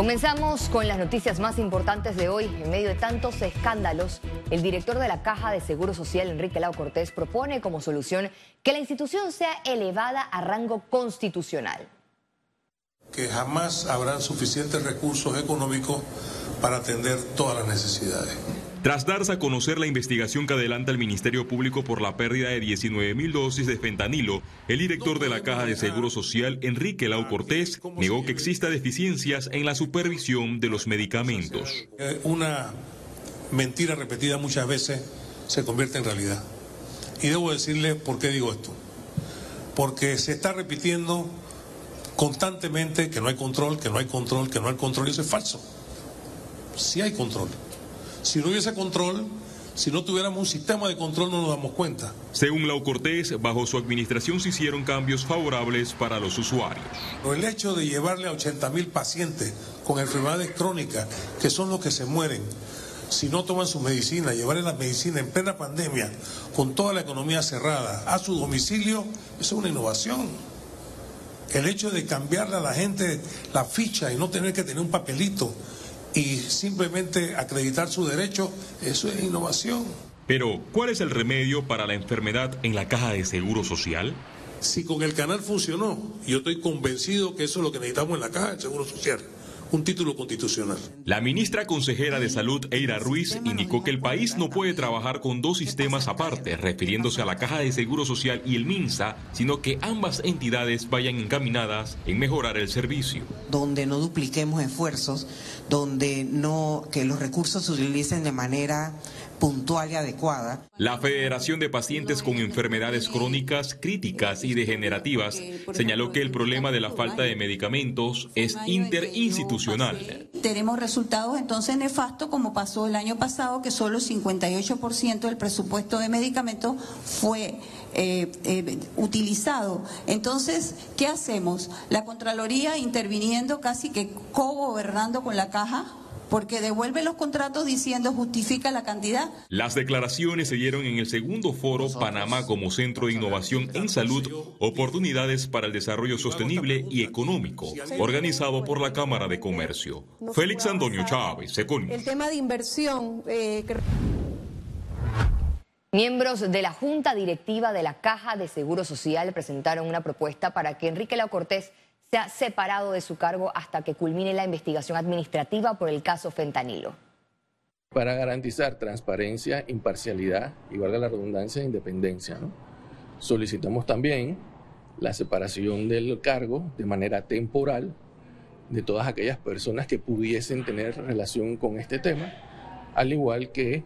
Comenzamos con las noticias más importantes de hoy. En medio de tantos escándalos, el director de la Caja de Seguro Social, Enrique Lau Cortés, propone como solución que la institución sea elevada a rango constitucional. Que jamás habrán suficientes recursos económicos para atender todas las necesidades. Tras darse a conocer la investigación que adelanta el Ministerio Público por la pérdida de 19 mil dosis de fentanilo, el director de la Caja de Seguro Social, Enrique Lau Cortés, negó que exista deficiencias en la supervisión de los medicamentos. Eh, una mentira repetida muchas veces se convierte en realidad. Y debo decirle por qué digo esto. Porque se está repitiendo constantemente que no hay control, que no hay control, que no hay control, y eso es falso. Sí hay control. Si no hubiese control, si no tuviéramos un sistema de control no nos damos cuenta. Según Lau Cortés, bajo su administración se hicieron cambios favorables para los usuarios. El hecho de llevarle a 80 mil pacientes con enfermedades crónicas, que son los que se mueren, si no toman su medicina, llevarle la medicina en plena pandemia, con toda la economía cerrada, a su domicilio, eso es una innovación. El hecho de cambiarle a la gente la ficha y no tener que tener un papelito y simplemente acreditar su derecho, eso es innovación. Pero, ¿cuál es el remedio para la enfermedad en la caja de seguro social? Si con el canal funcionó, yo estoy convencido que eso es lo que necesitamos en la caja de seguro social un título constitucional. La ministra consejera de Salud, Eira Ruiz, indicó que el país no puede trabajar con dos sistemas aparte, refiriéndose a la Caja de Seguro Social y el MINSA, sino que ambas entidades vayan encaminadas en mejorar el servicio. Donde no dupliquemos esfuerzos, donde no que los recursos se utilicen de manera puntual y adecuada. La Federación de Pacientes con Enfermedades Crónicas Críticas y Degenerativas señaló que el problema de la falta de medicamentos es interinstitucional. Tenemos resultados entonces nefastos como pasó el año pasado, que solo el 58% del presupuesto de medicamentos fue eh, eh, utilizado. Entonces, ¿qué hacemos? La Contraloría interviniendo casi que co-gobernando con la caja porque devuelve los contratos diciendo justifica la cantidad. Las declaraciones se dieron en el segundo foro Panamá como Centro de Innovación en Salud, Oportunidades para el Desarrollo Sostenible y Económico, organizado por la Cámara de Comercio. Félix Antonio Chávez, Econ. El tema de inversión. Eh, Miembros de la Junta Directiva de la Caja de Seguro Social presentaron una propuesta para que Enrique La Cortés se ha separado de su cargo hasta que culmine la investigación administrativa por el caso fentanilo. Para garantizar transparencia, imparcialidad y, valga la redundancia, independencia, solicitamos también la separación del cargo de manera temporal de todas aquellas personas que pudiesen tener relación con este tema, al igual que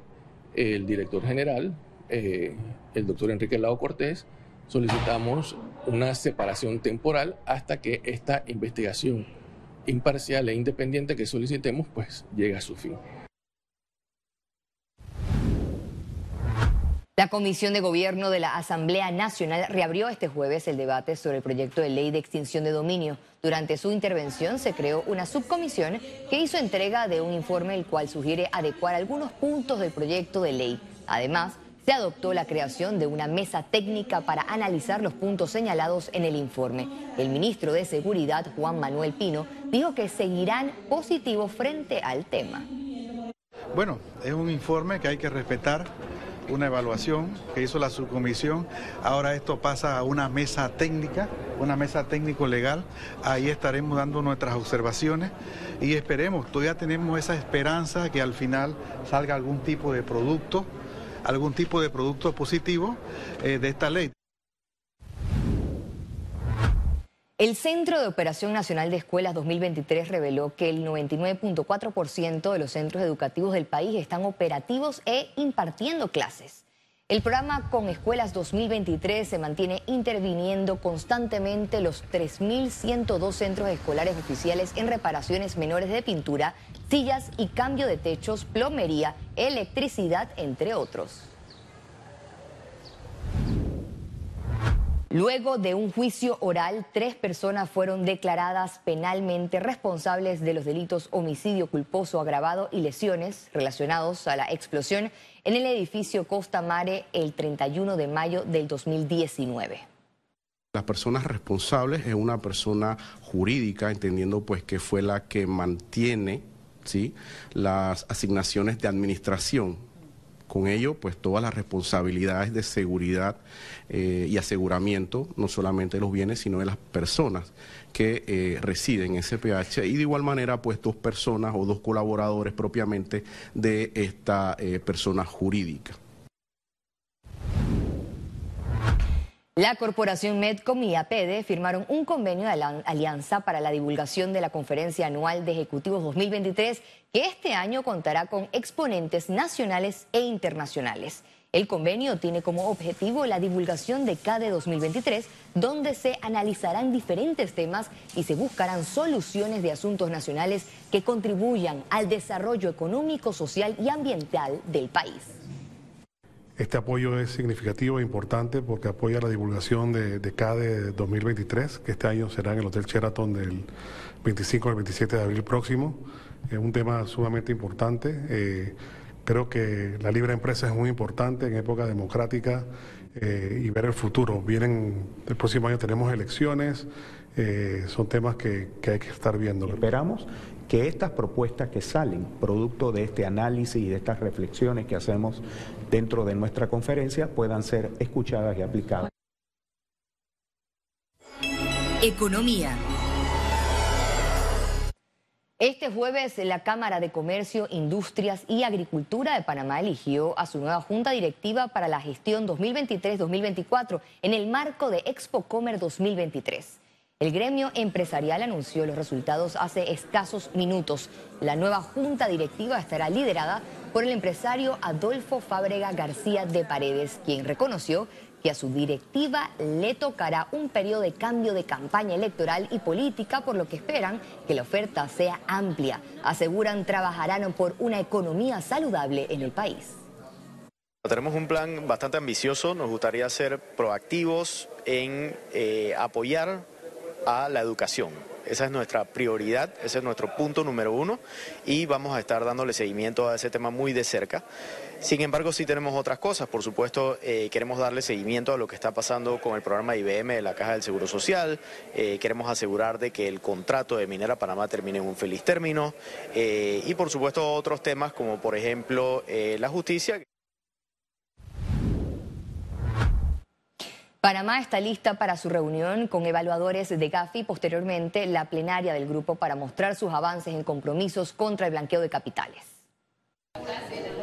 el director general, eh, el doctor Enrique Lao Cortés, solicitamos una separación temporal hasta que esta investigación imparcial e independiente que solicitemos pues llegue a su fin. La Comisión de Gobierno de la Asamblea Nacional reabrió este jueves el debate sobre el proyecto de ley de extinción de dominio. Durante su intervención se creó una subcomisión que hizo entrega de un informe el cual sugiere adecuar algunos puntos del proyecto de ley. Además, se adoptó la creación de una mesa técnica para analizar los puntos señalados en el informe. El ministro de Seguridad, Juan Manuel Pino, dijo que seguirán positivos frente al tema. Bueno, es un informe que hay que respetar, una evaluación que hizo la subcomisión. Ahora esto pasa a una mesa técnica, una mesa técnico-legal. Ahí estaremos dando nuestras observaciones y esperemos, todavía tenemos esa esperanza que al final salga algún tipo de producto algún tipo de producto positivo eh, de esta ley. El Centro de Operación Nacional de Escuelas 2023 reveló que el 99.4% de los centros educativos del país están operativos e impartiendo clases. El programa Con Escuelas 2023 se mantiene interviniendo constantemente los 3.102 centros escolares oficiales en reparaciones menores de pintura, sillas y cambio de techos, plomería, electricidad, entre otros. Luego de un juicio oral, tres personas fueron declaradas penalmente responsables de los delitos homicidio culposo agravado y lesiones relacionados a la explosión en el edificio Costa Mare el 31 de mayo del 2019. Las personas responsables es una persona jurídica, entendiendo pues que fue la que mantiene ¿sí? las asignaciones de administración. Con ello, pues todas las responsabilidades de seguridad eh, y aseguramiento, no solamente de los bienes, sino de las personas que eh, residen en SPH y de igual manera, pues dos personas o dos colaboradores propiamente de esta eh, persona jurídica. La corporación Medcom y APD firmaron un convenio de alianza para la divulgación de la Conferencia Anual de Ejecutivos 2023, que este año contará con exponentes nacionales e internacionales. El convenio tiene como objetivo la divulgación de CADE 2023, donde se analizarán diferentes temas y se buscarán soluciones de asuntos nacionales que contribuyan al desarrollo económico, social y ambiental del país. Este apoyo es significativo e importante porque apoya la divulgación de, CADE 2023, que este año será en el Hotel Sheraton del 25 al 27 de abril próximo. Es un tema sumamente importante. Eh, creo que la libre empresa es muy importante en época democrática eh, y ver el futuro. Vienen, el próximo año tenemos elecciones, eh, son temas que, que hay que estar viendo. Esperamos que estas propuestas que salen producto de este análisis y de estas reflexiones que hacemos dentro de nuestra conferencia puedan ser escuchadas y aplicadas. Economía. Este jueves la Cámara de Comercio, Industrias y Agricultura de Panamá eligió a su nueva junta directiva para la gestión 2023-2024 en el marco de Expo Comer 2023. El gremio empresarial anunció los resultados hace escasos minutos. La nueva junta directiva estará liderada por el empresario Adolfo Fábrega García de Paredes, quien reconoció que a su directiva le tocará un periodo de cambio de campaña electoral y política, por lo que esperan que la oferta sea amplia. Aseguran trabajarán por una economía saludable en el país. Tenemos un plan bastante ambicioso, nos gustaría ser proactivos en eh, apoyar a la educación. Esa es nuestra prioridad, ese es nuestro punto número uno y vamos a estar dándole seguimiento a ese tema muy de cerca. Sin embargo, sí tenemos otras cosas. Por supuesto, eh, queremos darle seguimiento a lo que está pasando con el programa IBM de la Caja del Seguro Social. Eh, queremos asegurar de que el contrato de Minera Panamá termine en un feliz término. Eh, y por supuesto, otros temas como por ejemplo la justicia. Panamá está lista para su reunión con evaluadores de GAFI y posteriormente la plenaria del grupo para mostrar sus avances en compromisos contra el blanqueo de capitales.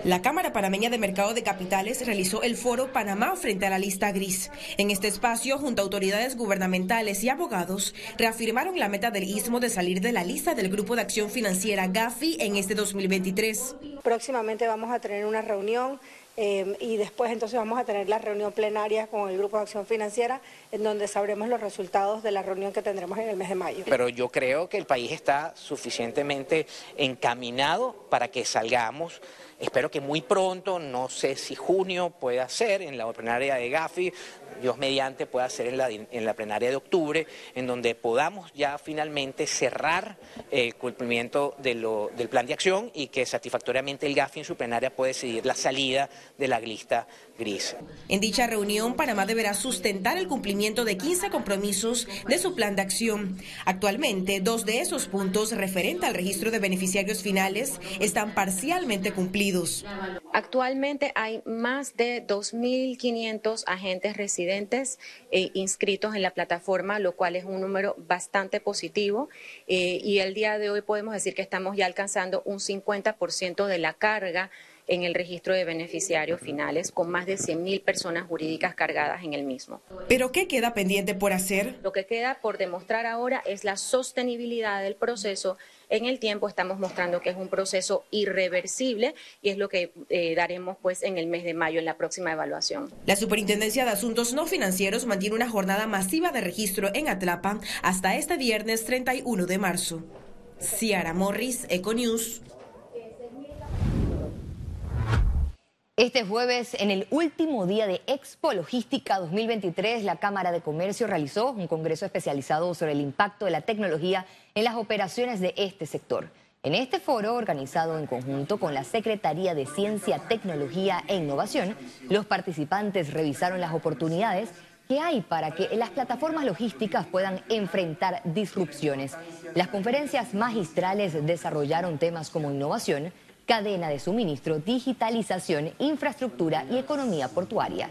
La Cámara Panameña de Mercado de Capitales realizó el foro Panamá frente a la lista gris. En este espacio, junto a autoridades gubernamentales y abogados, reafirmaron la meta del istmo de salir de la lista del Grupo de Acción Financiera GAFI en este 2023. Próximamente vamos a tener una reunión Em, y después entonces vamos a tener la reunión plenaria con el Grupo de Acción Financiera, en donde sabremos los resultados de la reunión que tendremos en el mes de mayo. Pero yo creo que el país está suficientemente encaminado para que salgamos. Espero que muy pronto, no sé si junio pueda ser en la plenaria de Gafi, Dios mediante pueda ser en la, en plenaria de octubre, en donde podamos ya finalmente cerrar el cumplimiento de lo, del plan de acción y que satisfactoriamente el GAFI en su plenaria puede decidir la salida de la lista gris. En dicha reunión, Panamá deberá sustentar el cumplimiento de 15 compromisos de su plan de acción. Actualmente, dos de esos puntos referente al registro de beneficiarios finales están parcialmente cumplidos. Actualmente hay más de 2.500 agentes residentes eh, inscritos en la plataforma, lo cual es un número bastante positivo. Eh, y el día de hoy podemos decir que estamos ya alcanzando un 50% de la carga en el registro de beneficiarios finales, con más de 100.000 personas jurídicas cargadas en el mismo. ¿Pero qué queda pendiente por hacer? Lo que queda por demostrar ahora es la sostenibilidad del proceso. En el tiempo estamos mostrando que es un proceso irreversible y es lo que eh, daremos pues en el mes de mayo en la próxima evaluación. La Superintendencia de Asuntos No Financieros mantiene una jornada masiva de registro en Atlapa hasta este viernes 31 de marzo. Ciara Morris, Econews. Este jueves, en el último día de Expo Logística 2023, la Cámara de Comercio realizó un congreso especializado sobre el impacto de la tecnología en las operaciones de este sector. En este foro, organizado en conjunto con la Secretaría de Ciencia, Tecnología e Innovación, los participantes revisaron las oportunidades que hay para que las plataformas logísticas puedan enfrentar disrupciones. Las conferencias magistrales desarrollaron temas como innovación, cadena de suministro, digitalización, infraestructura y economía portuaria.